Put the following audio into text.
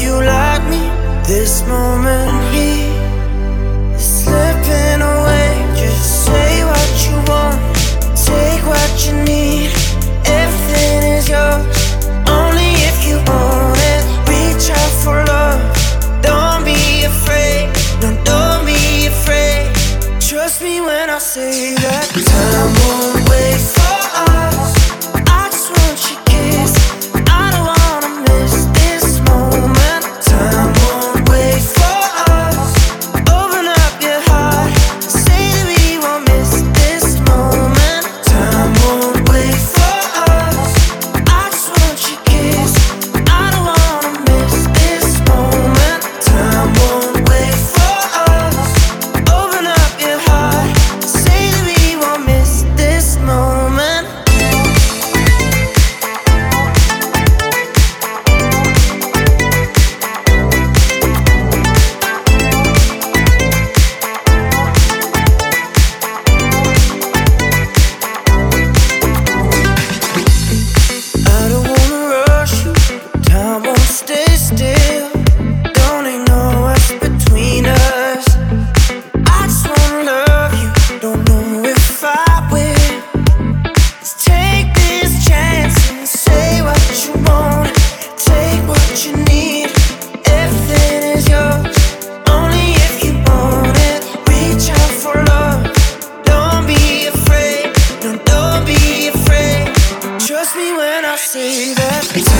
you like me, this moment here is slipping away. Just say what you want, take what you need. Everything is yours, only if you want it. Reach out for love, don't be afraid. No, don't be afraid. Trust me when I say that time won't me when I see that. It's